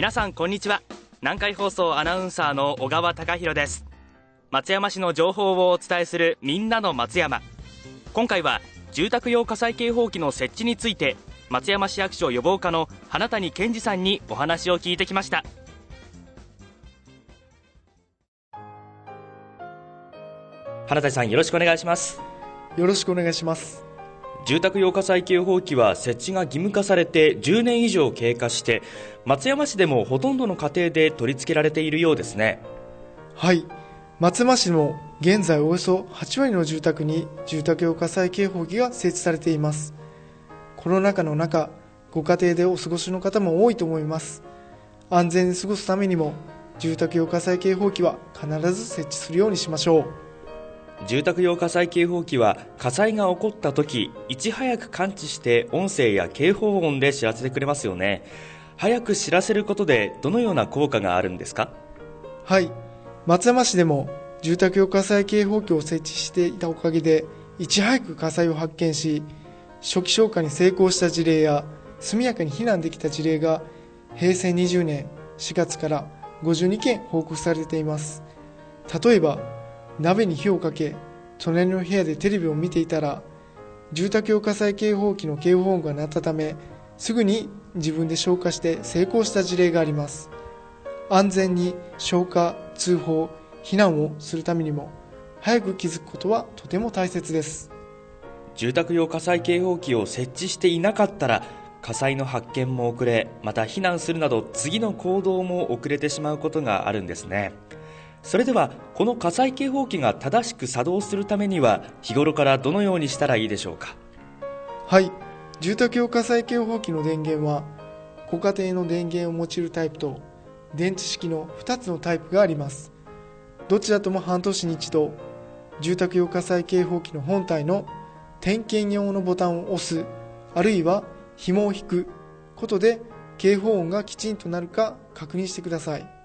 皆さんこんにちは。南海放送アナウンサーの小川貴博です。松山市の情報をお伝えするみんなの松山。今回は住宅用火災警報器の設置について松山市役所予防課の花谷健二さんにお話を聞いてきました。花谷さんよろしくお願いします。よろしくお願いします。住宅用火災警報器は設置が義務化されて10年以上経過して松山市でもほとんどの家庭で取り付けられているようですね。はい。松山市も現在およそ8割の住宅に住宅用火災警報器が設置されています。コロナ禍の中ご家庭でお過ごしの方も多いと思います。安全に過ごすためにも住宅用火災警報器は必ず設置するようにしましょう。住宅用火災警報器は火災が起こった時いち早く感知して音声や警報音で知らせてくれますよね。早く知らせることでどのような効果があるんですか？はい。松山市でも住宅用火災警報器を設置していたおかげでいち早く火災を発見し初期消火に成功した事例や速やかに避難できた事例が平成20年4月から52件報告されています。例えば鍋に火をかけ隣の部屋でテレビを見ていたら住宅用火災警報器の警報音が鳴ったためすぐに自分で消火して成功した事例があります。安全に消火通報避難をするためにも早く気づくことはとても大切です。住宅用火災警報器を設置していなかったら火災の発見も遅れまた避難するなど次の行動も遅れてしまうことがあるんですね。それではこの火災警報器が正しく作動するためには日頃からどのようにしたらいいでしょうか？はい。住宅用火災警報器の電源はご家庭の電源を用いるタイプと電池式の2つのタイプがあります。どちらとも半年に一度住宅用火災警報器の本体の点検用のボタンを押すあるいは紐を引くことで警報音がきちんとなるか確認してください。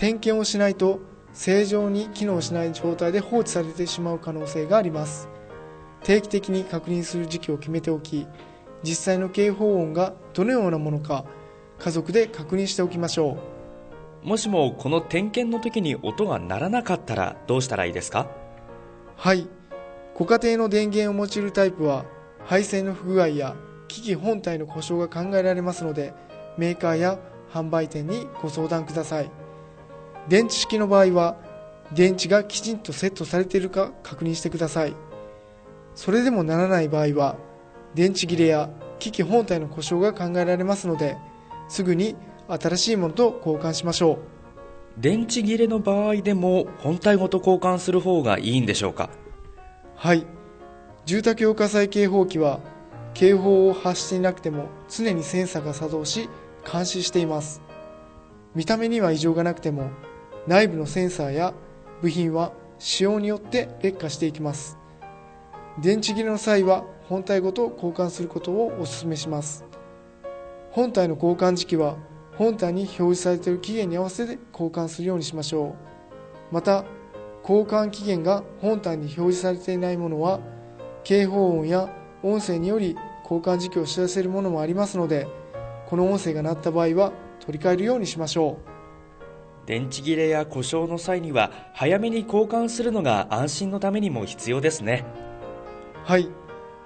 点検をしないと正常に機能しない状態で放置されてしまう可能性があります。定期的に確認する時期を決めておき実際の警報音がどのようなものか家族で確認しておきましょう。もしもこの点検の時に音が鳴らなかったらどうしたらいいですか？はい。ご家庭の電源を用いるタイプは配線の不具合や機器本体の故障が考えられますのでメーカーや販売店にご相談ください電池式の場合は電池がきちんとセットされているか確認してください。それでもならない場合は電池切れや機器本体の故障が考えられますのですぐに新しいものと交換しましょう。電池切れの場合でも本体ごと交換する方がいいんでしょうか？はい。住宅用火災警報器は警報を発していなくても常にセンサーが作動し監視しています。見た目には異常がなくても内部のセンサーや部品は使用によって劣化していきます。電池切れの際は本体ごと交換することをお勧めします。本体の交換時期は本体に表示されている期限に合わせて交換するようにしましょう。また交換期限が本体に表示されていないものは警報音や音声により交換時期を知らせるものもありますのでこの音声が鳴った場合は取り替えるようにしましょう。電池切れや故障の際には早めに交換するのが安心のためにも必要ですね。はい。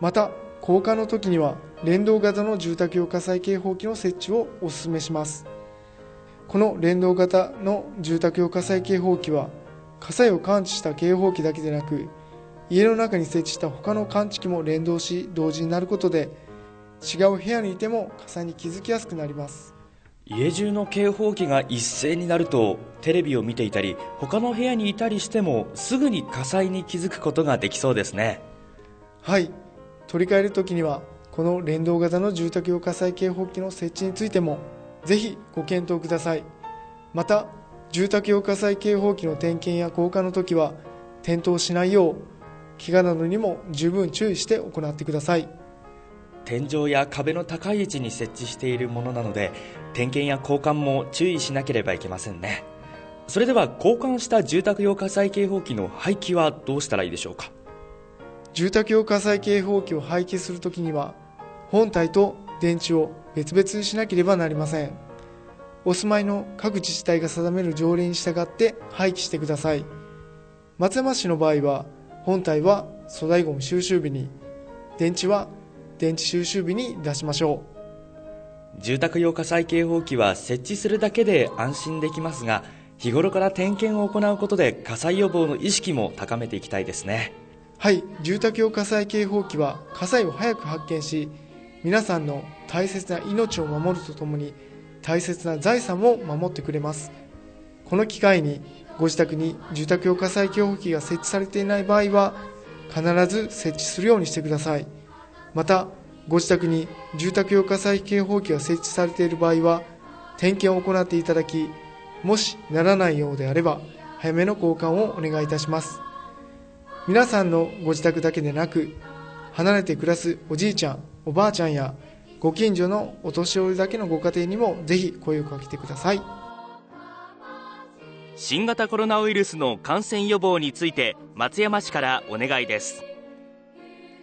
また交換の時には連動型の住宅用火災警報器の設置をお勧めします。この連動型の住宅用火災警報器は火災を感知した警報器だけでなく家の中に設置した他の感知器も連動し同時になることで違う部屋にいても火災に気づきやすくなります。家中の警報器が一斉になるとテレビを見ていたり他の部屋にいたりしてもすぐに火災に気づくことができそうですね。はい。取り替える時にはこの連動型の住宅用火災警報器の設置についてもぜひご検討ください。また住宅用火災警報器の点検や交換の時は転倒しないよう怪我などにも十分注意して行ってください。天井や壁の高い位置に設置しているものなので点検や交換も注意しなければいけませんね。それでは交換した住宅用火災警報器の廃棄はどうしたらいいでしょうか？住宅用火災警報器を廃棄するときには本体と電池を別々にしなければなりません。お住まいの各自治体が定める条例に従って廃棄してください。松山市の場合は本体は粗大ごみ収集日に電池は電池収集日に出しましょう。住宅用火災警報器は設置するだけで安心できますが日頃から点検を行うことで火災予防の意識も高めていきたいですね。はい住宅用火災警報器は火災を早く発見し皆さんの大切な命を守るとともに大切な財産も守ってくれます。この機会にご自宅に住宅用火災警報器が設置されていない場合は必ず設置するようにしてくださいまたご自宅に住宅用火災警報器が設置されている場合は点検を行っていただきもしならないようであれば早めの交換をお願いいたします。皆さんのご自宅だけでなく離れて暮らすおじいちゃんおばあちゃんやご近所のお年寄りだけのご家庭にもぜひ声をかけてください。新型コロナウイルスの感染予防について松山市からお願いです。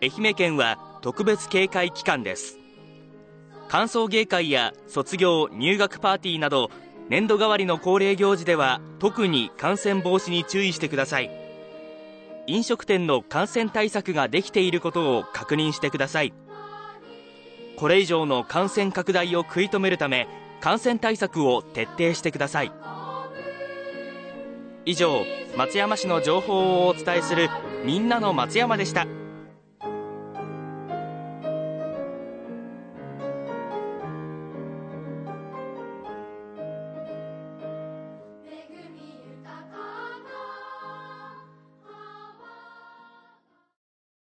愛媛県は特別警戒期間です。歓送迎会や卒業入学パーティーなど年度代わりの恒例行事では特に感染防止に注意してください。飲食店の感染対策ができていることを確認してください。これ以上の感染拡大を食い止めるため感染対策を徹底してください。以上松山市の情報をお伝えするみんなの松山でした。